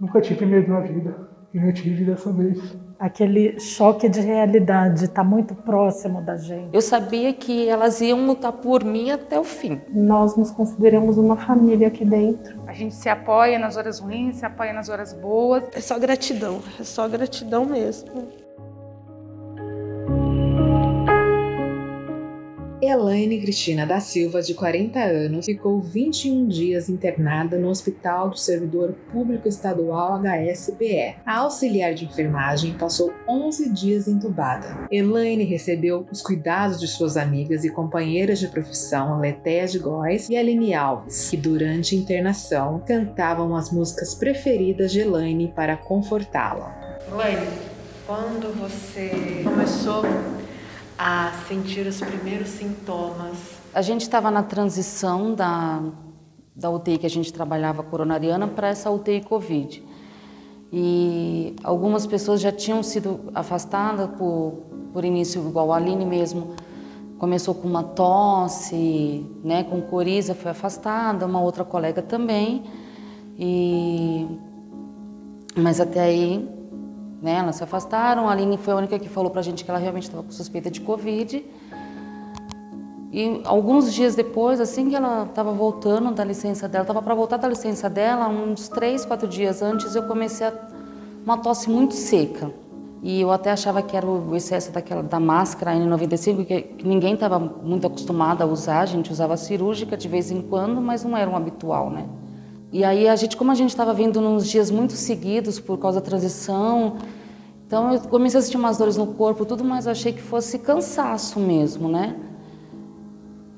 Nunca tive medo na vida, e não tive dessa vez. Aquele choque de realidade está muito próximo da gente. Eu sabia que elas iam lutar por mim até o fim. Nós nos consideramos uma família aqui dentro. A gente se apoia nas horas ruins, se apoia nas horas boas. É só gratidão, é só gratidão mesmo. Elaine Cristina da Silva, de 40 anos, ficou 21 dias internada no Hospital do Servidor Público Estadual HSBE. A auxiliar de enfermagem passou 11 dias entubada. Elaine recebeu os cuidados de suas amigas e companheiras de profissão Letéia de Góes e Aline Alves, que durante a internação cantavam as músicas preferidas de Elaine para confortá-la. Elaine, quando você começou a sentir os primeiros sintomas? A gente estava na transição da, da UTI que a gente trabalhava coronariana para essa UTI Covid. E algumas pessoas já tinham sido afastadas por, por início, igual a Aline mesmo, começou com uma tosse, né, com coriza, foi afastada, uma outra colega também. E mas até aí né? Elas se afastaram, a Aline foi a única que falou pra gente que ela realmente estava com suspeita de Covid. E alguns dias depois, assim que ela estava voltando da licença dela, estava para voltar da licença dela, uns três, quatro dias antes, eu comecei a uma tosse muito seca. E eu até achava que era o excesso daquela, da máscara N95, que, que ninguém estava muito acostumado a usar, a gente usava cirúrgica de vez em quando, mas não era um habitual, né? E aí a gente, como a gente estava vindo nos dias muito seguidos por causa da transição, então eu comecei a sentir umas dores no corpo, tudo, mas achei que fosse cansaço mesmo, né?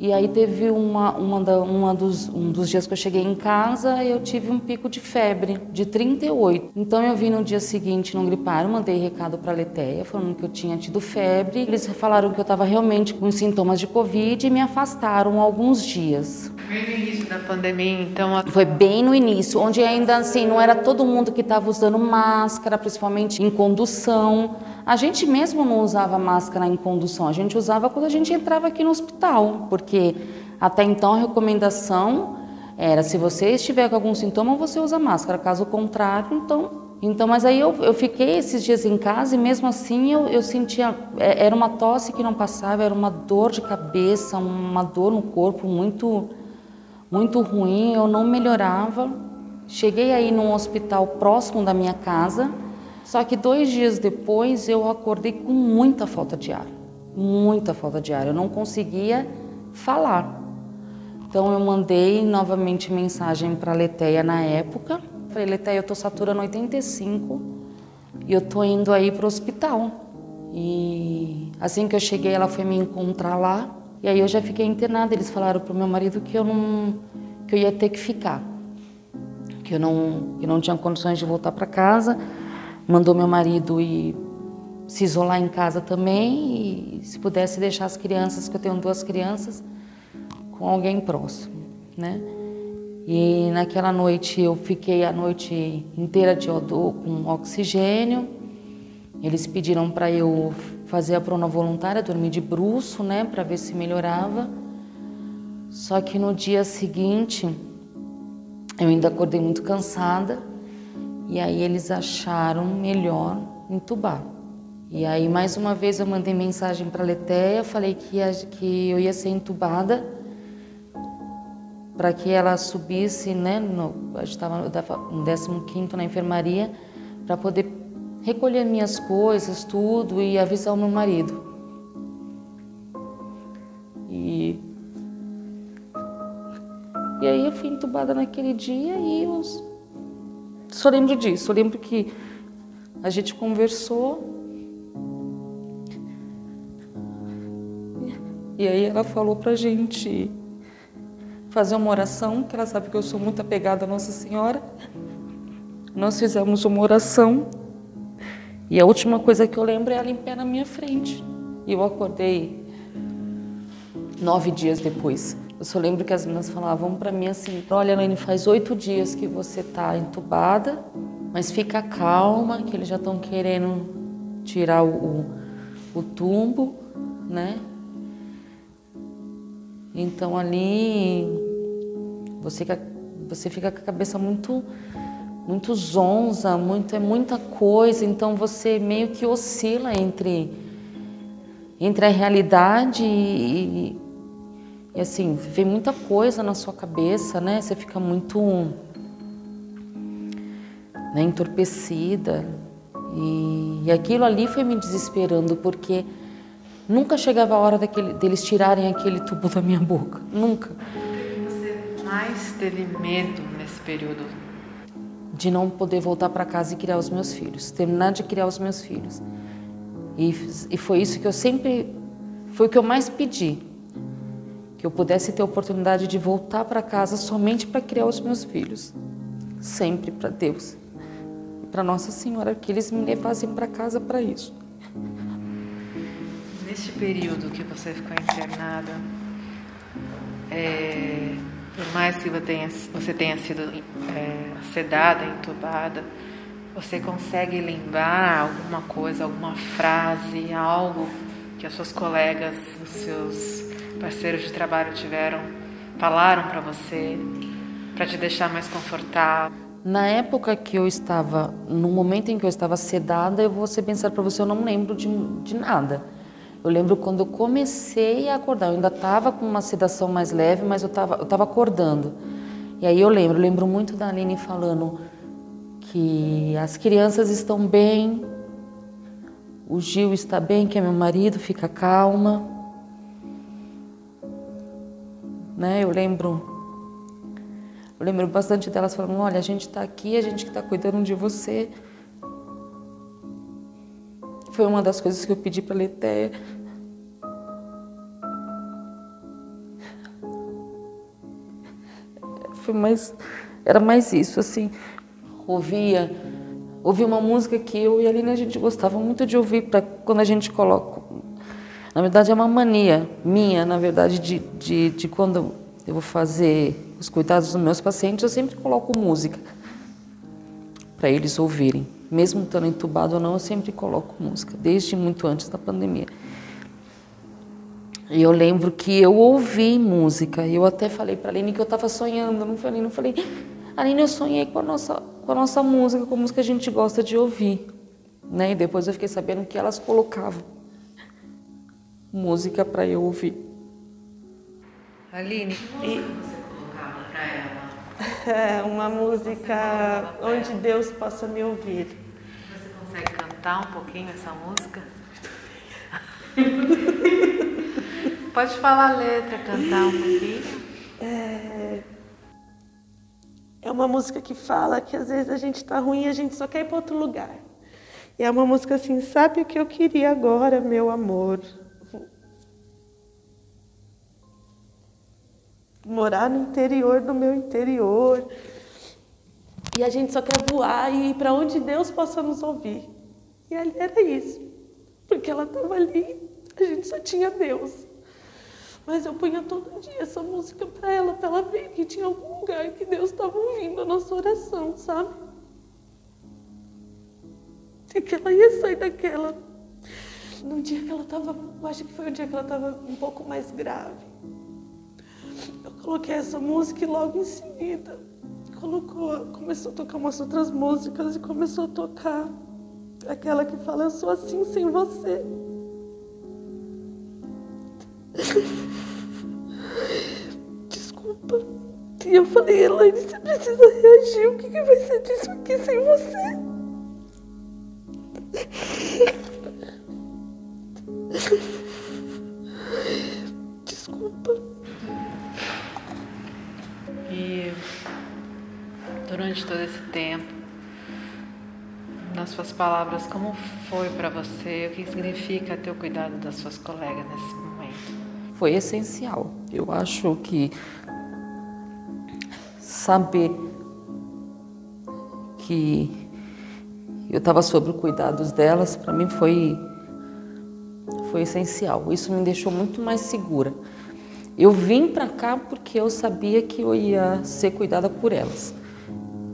E aí teve uma, uma, da, uma dos, um dos dias que eu cheguei em casa, eu tive um pico de febre, de 38. Então eu vim no dia seguinte não gripar, mandei recado para a Leteia, falando que eu tinha tido febre. Eles falaram que eu estava realmente com sintomas de Covid e me afastaram alguns dias. Foi no início da pandemia, então? Foi bem no início, onde ainda assim não era todo mundo que estava usando máscara, principalmente em condução. A gente mesmo não usava máscara em condução, a gente usava quando a gente entrava aqui no hospital, porque até então a recomendação era se você estiver com algum sintoma, você usa máscara, caso contrário, então. Então, mas aí eu, eu fiquei esses dias em casa e mesmo assim eu, eu sentia. É, era uma tosse que não passava, era uma dor de cabeça, uma dor no corpo muito, muito ruim, eu não melhorava. Cheguei aí num hospital próximo da minha casa só que dois dias depois eu acordei com muita falta de ar, muita falta de ar. Eu não conseguia falar. Então eu mandei novamente mensagem para a na época. Falei, Leteia, eu tô saturando 85 e eu tô indo aí para o hospital. E assim que eu cheguei, ela foi me encontrar lá. E aí eu já fiquei internada. Eles falaram pro meu marido que eu não que eu ia ter que ficar, que eu não que não tinha condições de voltar para casa mandou meu marido ir se isolar em casa também e se pudesse deixar as crianças, que eu tenho duas crianças, com alguém próximo, né? E naquela noite eu fiquei a noite inteira de odor com oxigênio. Eles pediram para eu fazer a prona voluntária, dormir de bruço, né, para ver se melhorava. Só que no dia seguinte eu ainda acordei muito cansada e aí eles acharam melhor entubar. E aí mais uma vez eu mandei mensagem para a Letéia, falei que, ia, que eu ia ser entubada para que ela subisse, né, no, a gente estava no 15 na enfermaria, para poder recolher minhas coisas, tudo e avisar o meu marido. E e aí eu fui entubada naquele dia e os só lembro disso. Eu lembro que a gente conversou. E aí ela falou pra gente fazer uma oração, que ela sabe que eu sou muito apegada à Nossa Senhora. Nós fizemos uma oração. E a última coisa que eu lembro é ela em pé na minha frente. E eu acordei nove dias depois. Eu só lembro que as meninas falavam para mim assim: Olha, Elaine, faz oito dias que você está entubada, mas fica calma, que eles já estão querendo tirar o, o, o tumbo, né? Então ali você, você fica com a cabeça muito, muito zonza, muito, é muita coisa, então você meio que oscila entre, entre a realidade e, e assim, vem muita coisa na sua cabeça, né? Você fica muito né, entorpecida. E, e aquilo ali foi me desesperando, porque nunca chegava a hora daquele, deles tirarem aquele tubo da minha boca. Nunca. Você mais teve medo nesse período? De não poder voltar para casa e criar os meus filhos, terminar de criar os meus filhos. E, e foi isso que eu sempre. Foi o que eu mais pedi. Que eu pudesse ter a oportunidade de voltar para casa somente para criar os meus filhos. Sempre para Deus para Nossa Senhora que eles me levassem para casa para isso. Neste período que você ficou internada, é, por mais que você tenha, sido é, sedada, entubada, você consegue lembrar alguma coisa, alguma frase, algo que as suas colegas, os seus parceiros de trabalho tiveram, falaram para você, para te deixar mais confortável? Na época que eu estava, no momento em que eu estava sedada, eu vou ser pensar para você, eu não lembro de, de nada. Eu lembro quando eu comecei a acordar, eu ainda estava com uma sedação mais leve, mas eu estava eu tava acordando. E aí eu lembro, eu lembro muito da Aline falando que as crianças estão bem, o Gil está bem, que é meu marido, fica calma. Né? Eu lembro eu lembro bastante delas falando: olha, a gente está aqui, a gente que está cuidando de você. Foi uma das coisas que eu pedi para a. Foi mais, era mais isso, assim. Ouvia, ouvia uma música que eu e a Aline a gente gostava muito de ouvir para quando a gente coloca. Na verdade é uma mania minha, na verdade, de, de, de quando eu vou fazer os cuidados dos meus pacientes, eu sempre coloco música para eles ouvirem. Mesmo estando entubado ou não, eu sempre coloco música, desde muito antes da pandemia. E eu lembro que eu ouvi música, e eu até falei para a Aline que eu estava sonhando, não falei, não falei, Aline, eu sonhei com a nossa, com a nossa música, com a música que a gente gosta de ouvir. Né? E depois eu fiquei sabendo que elas colocavam música para eu ouvir. Aline, e é uma música onde Deus possa me ouvir. Você consegue cantar um pouquinho essa música? Pode falar a letra, cantar um pouquinho. É... é uma música que fala que às vezes a gente está ruim e a gente só quer ir para outro lugar. E é uma música assim, sabe o que eu queria agora, meu amor? Morar no interior do meu interior. E a gente só quer voar e ir para onde Deus possa nos ouvir. E ali era isso. Porque ela estava ali, a gente só tinha Deus. Mas eu punha todo dia essa música para ela, para ela ver que tinha algum lugar que Deus estava ouvindo a nossa oração, sabe? E que ela ia sair daquela. No dia que ela estava, acho que foi o dia que ela estava um pouco mais grave. Eu coloquei essa música e logo em seguida colocou, começou a tocar umas outras músicas e começou a tocar aquela que fala Eu sou assim sem você. Desculpa. E eu falei, Elaine, você precisa reagir. O que, que vai ser disso aqui sem você? Desculpa. E durante todo esse tempo, nas suas palavras, como foi para você? O que significa ter o cuidado das suas colegas nesse momento? Foi essencial. Eu acho que saber que eu estava sob os cuidados delas, para mim foi foi essencial. Isso me deixou muito mais segura. Eu vim para cá porque eu sabia que eu ia ser cuidada por elas.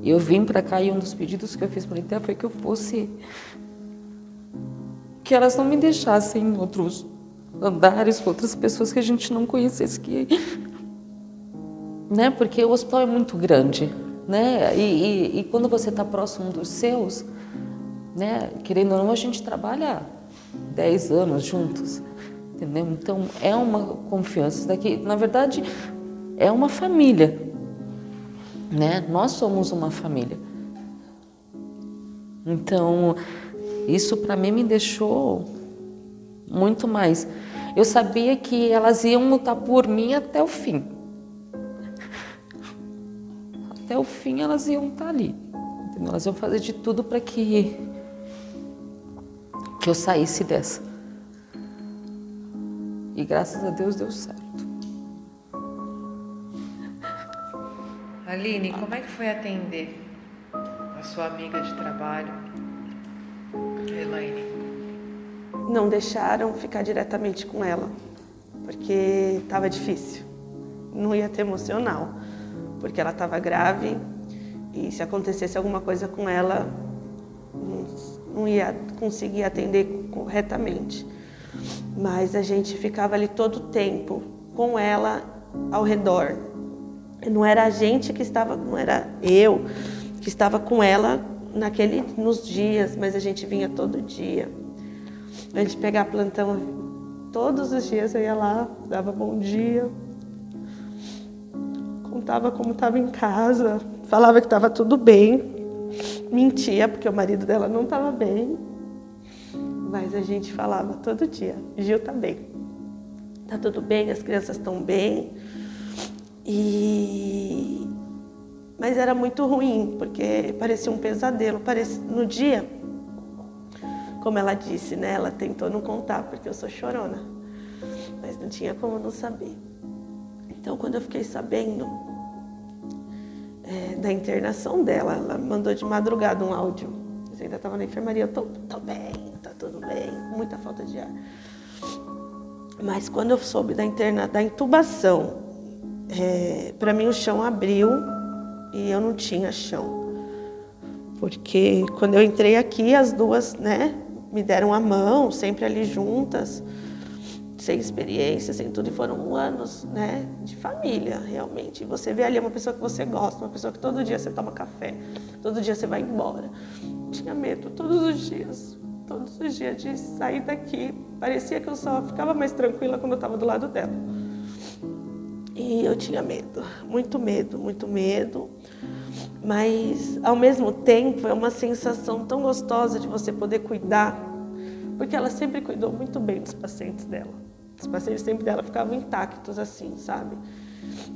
Eu vim para cá e um dos pedidos que eu fiz para a foi que eu fosse que elas não me deixassem em outros andares com outras pessoas que a gente não conhecesse que né? Porque o hospital é muito grande. né? E, e, e quando você está próximo dos seus, né? Querendo ou não, a gente trabalha 10 anos juntos, entendeu? Então é uma confiança. Daqui, na verdade, é uma família, né? Nós somos uma família. Então, isso para mim me deixou muito mais. Eu sabia que elas iam lutar por mim até o fim. Até o fim elas iam estar ali. Entendeu? Elas iam fazer de tudo para que que eu saísse dessa. E graças a Deus deu certo. Aline, como é que foi atender a sua amiga de trabalho, Elaine? Não deixaram ficar diretamente com ela, porque estava difícil. Não ia ter emocional, porque ela estava grave e se acontecesse alguma coisa com ela, não ia conseguir atender corretamente. Mas a gente ficava ali todo o tempo com ela ao redor. Não era a gente que estava, não era eu que estava com ela naquele nos dias, mas a gente vinha todo dia. A gente pegava plantão todos os dias, eu ia lá, dava bom dia, contava como estava em casa, falava que estava tudo bem, mentia porque o marido dela não estava bem, mas a gente falava todo dia: Gil tá bem, tá tudo bem, as crianças estão bem. E mas era muito ruim porque parecia um pesadelo. Parecia... No dia, como ela disse, né? Ela tentou não contar porque eu sou chorona, mas não tinha como não saber. Então, quando eu fiquei sabendo é, da internação dela. Ela mandou de madrugada um áudio. Eu ainda estava na enfermaria, eu tô, tô bem, muita falta de ar. Mas quando eu soube da interna, da intubação, é, para mim o chão abriu e eu não tinha chão. Porque quando eu entrei aqui, as duas, né, me deram a mão, sempre ali juntas sem experiência, sem tudo, e foram anos né, de família, realmente. Você vê ali uma pessoa que você gosta, uma pessoa que todo dia você toma café, todo dia você vai embora. Tinha medo todos os dias, todos os dias de sair daqui. Parecia que eu só ficava mais tranquila quando eu estava do lado dela. E eu tinha medo, muito medo, muito medo. Mas, ao mesmo tempo, é uma sensação tão gostosa de você poder cuidar, porque ela sempre cuidou muito bem dos pacientes dela. Os pacientes sempre dela ficavam intactos assim, sabe?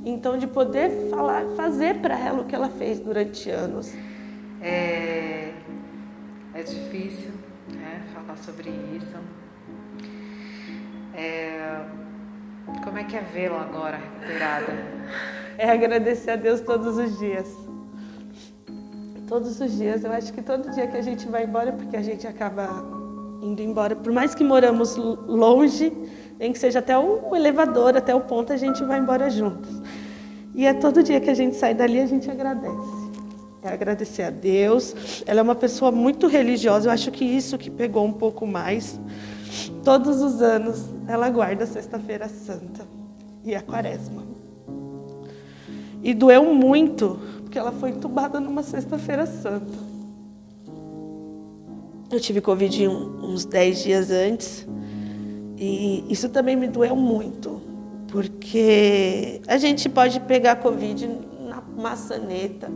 Então, de poder falar, fazer para ela o que ela fez durante anos. É, é difícil né, falar sobre isso. É, como é que é vê-la agora recuperada? É agradecer a Deus todos os dias. Todos os dias. Eu acho que todo dia que a gente vai embora, porque a gente acaba indo embora, por mais que moramos longe, nem que seja até o elevador, até o ponto, a gente vai embora juntos. E é todo dia que a gente sai dali, a gente agradece. É agradecer a Deus. Ela é uma pessoa muito religiosa, eu acho que isso que pegou um pouco mais. Todos os anos ela guarda a Sexta-feira Santa e a Quaresma. E doeu muito, porque ela foi entubada numa Sexta-feira Santa. Eu tive Covid uns 10 dias antes. E isso também me doeu muito, porque a gente pode pegar Covid na maçaneta,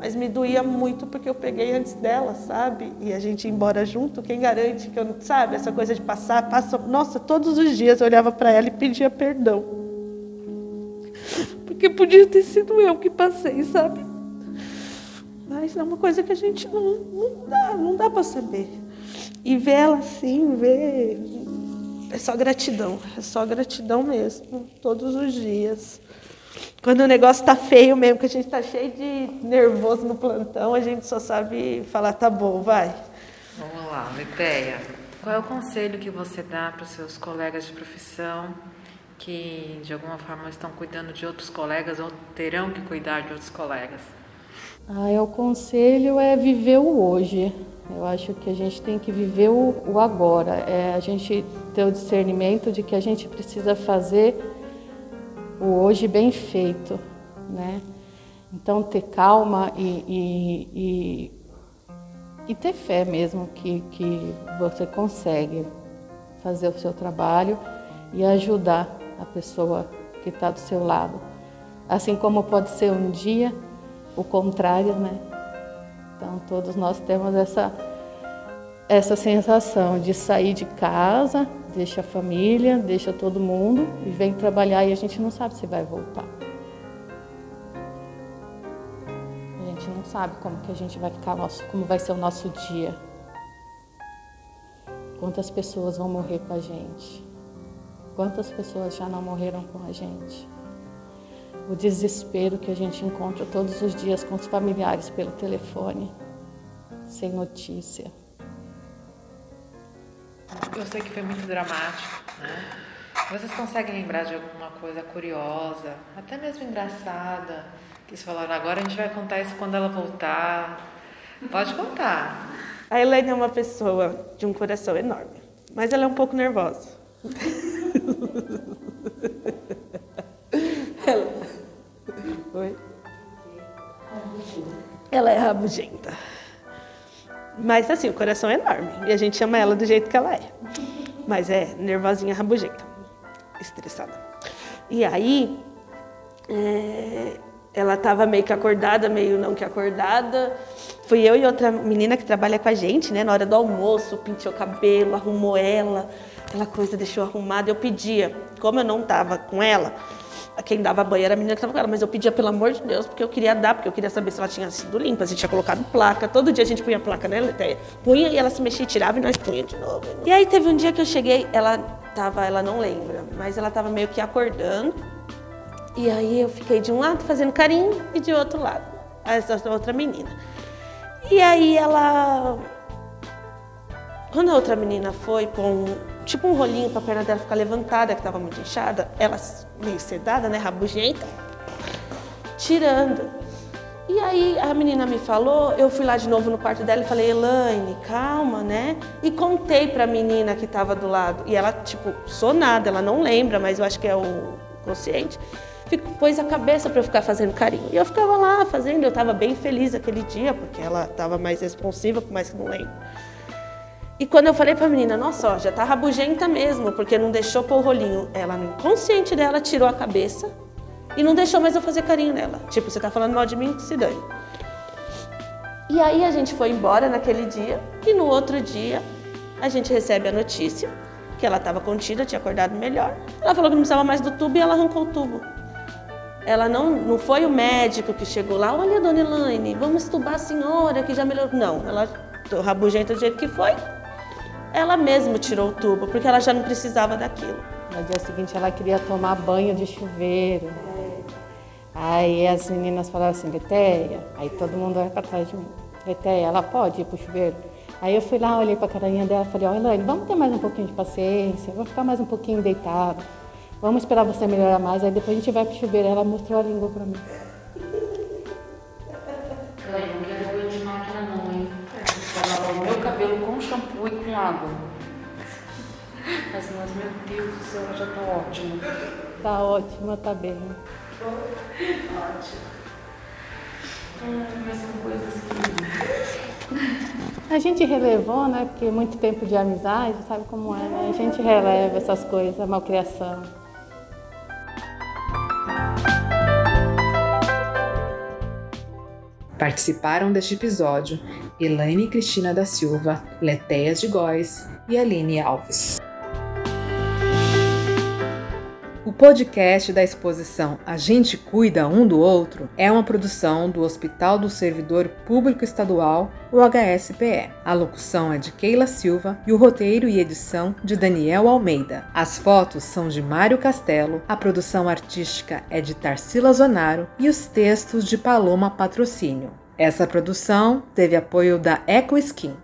mas me doía muito porque eu peguei antes dela, sabe? E a gente ir embora junto, quem garante que eu, sabe, essa coisa de passar, passa, nossa, todos os dias eu olhava para ela e pedia perdão. Porque podia ter sido eu que passei, sabe? Mas é uma coisa que a gente não, não dá, não dá para saber. E ver ela assim, ver é só gratidão, é só gratidão mesmo, todos os dias. Quando o negócio tá feio mesmo, que a gente tá cheio de nervoso no plantão, a gente só sabe falar, tá bom, vai. Vamos lá, Leteia. Qual é o conselho que você dá para os seus colegas de profissão que de alguma forma estão cuidando de outros colegas ou terão que cuidar de outros colegas? Ah, é, o conselho é viver o hoje. Eu acho que a gente tem que viver o, o agora. É a gente ter o discernimento de que a gente precisa fazer o hoje bem feito, né? Então, ter calma e, e, e, e ter fé mesmo que, que você consegue fazer o seu trabalho e ajudar a pessoa que está do seu lado. Assim como pode ser um dia o contrário, né? Então, todos nós temos essa, essa sensação de sair de casa, deixa a família, deixa todo mundo e vem trabalhar e a gente não sabe se vai voltar. gente não sabe como que a gente vai ficar, nosso, como vai ser o nosso dia. Quantas pessoas vão morrer com a gente? Quantas pessoas já não morreram com a gente? O desespero que a gente encontra todos os dias com os familiares pelo telefone, sem notícia. Eu sei que foi muito dramático, né? Vocês conseguem lembrar de alguma coisa curiosa, até mesmo engraçada, eles falaram, agora a gente vai contar isso quando ela voltar. Pode contar. A Elaine é uma pessoa de um coração enorme, mas ela é um pouco nervosa. ela... Oi? Ela é rabugenta. Mas assim, o coração é enorme. E a gente chama ela do jeito que ela é. Mas é nervosinha, rabugenta. Estressada. E aí, é, ela estava meio que acordada, meio não que acordada. Fui eu e outra menina que trabalha com a gente, né? Na hora do almoço, penteou o cabelo, arrumou ela, aquela coisa deixou arrumada. Eu pedia, como eu não estava com ela, quem dava banho era a menina que estava com ela, mas eu pedia pelo amor de Deus, porque eu queria dar, porque eu queria saber se ela tinha sido limpa, se tinha colocado placa. Todo dia a gente punha placa nela, Letéia. Punha e ela se mexia, tirava e nós punha de novo. E aí teve um dia que eu cheguei, ela tava, ela não lembra, mas ela estava meio que acordando. E aí eu fiquei de um lado fazendo carinho e de outro lado, essa outra menina. E aí ela. Quando a outra menina foi pôr um, tipo um rolinho para a perna dela ficar levantada, que estava muito inchada, ela meio sedada, né, rabugenta, tirando. E aí a menina me falou, eu fui lá de novo no quarto dela e falei, Elaine, calma, né? E contei para a menina que estava do lado. E ela, tipo, sonada, ela não lembra, mas eu acho que é o consciente pôs a cabeça para eu ficar fazendo carinho. E eu ficava lá fazendo, eu estava bem feliz aquele dia, porque ela estava mais responsiva, por mais que não lembro. E quando eu falei para a menina, nossa, ó, já tá rabugenta mesmo, porque não deixou pôr o rolinho, ela no inconsciente dela tirou a cabeça e não deixou mais eu fazer carinho nela. Tipo, você tá falando mal de mim, se dane. E aí a gente foi embora naquele dia e no outro dia a gente recebe a notícia que ela estava contida, tinha acordado melhor. Ela falou que não precisava mais do tubo e ela arrancou o tubo. Ela não, não foi o médico que chegou lá, olha, dona Elaine, vamos estubar a senhora que já melhorou. Não, ela, rabugenta do jeito que foi, ela mesma tirou o tubo, porque ela já não precisava daquilo. No dia seguinte ela queria tomar banho de chuveiro. Aí as meninas falaram assim, Letéia, aí todo mundo vai para trás de mim. Letéia, ela pode ir pro chuveiro? Aí eu fui lá, olhei para a carinha dela e falei, ó, Elaine, vamos ter mais um pouquinho de paciência, vou ficar mais um pouquinho deitada. Vamos esperar você melhorar mais, aí depois a gente vai pro chuveiro. Ela mostrou a língua pra mim. E água. Mas, mas meu Deus do céu, ela já tá ótima. Tá ótima, tá bem. Ótimo. mas são coisas que... A gente relevou, né? Porque muito tempo de amizade, sabe como é, né? A gente releva essas coisas, a malcriação. Participaram deste episódio Elaine Cristina da Silva, Letéia de Góes e Aline Alves. O podcast da exposição A Gente Cuida Um do Outro é uma produção do Hospital do Servidor Público Estadual, o HSPE. A locução é de Keila Silva e o roteiro e edição de Daniel Almeida. As fotos são de Mário Castelo, a produção artística é de Tarsila Zonaro e os textos de Paloma Patrocínio. Essa produção teve apoio da Eco Skin.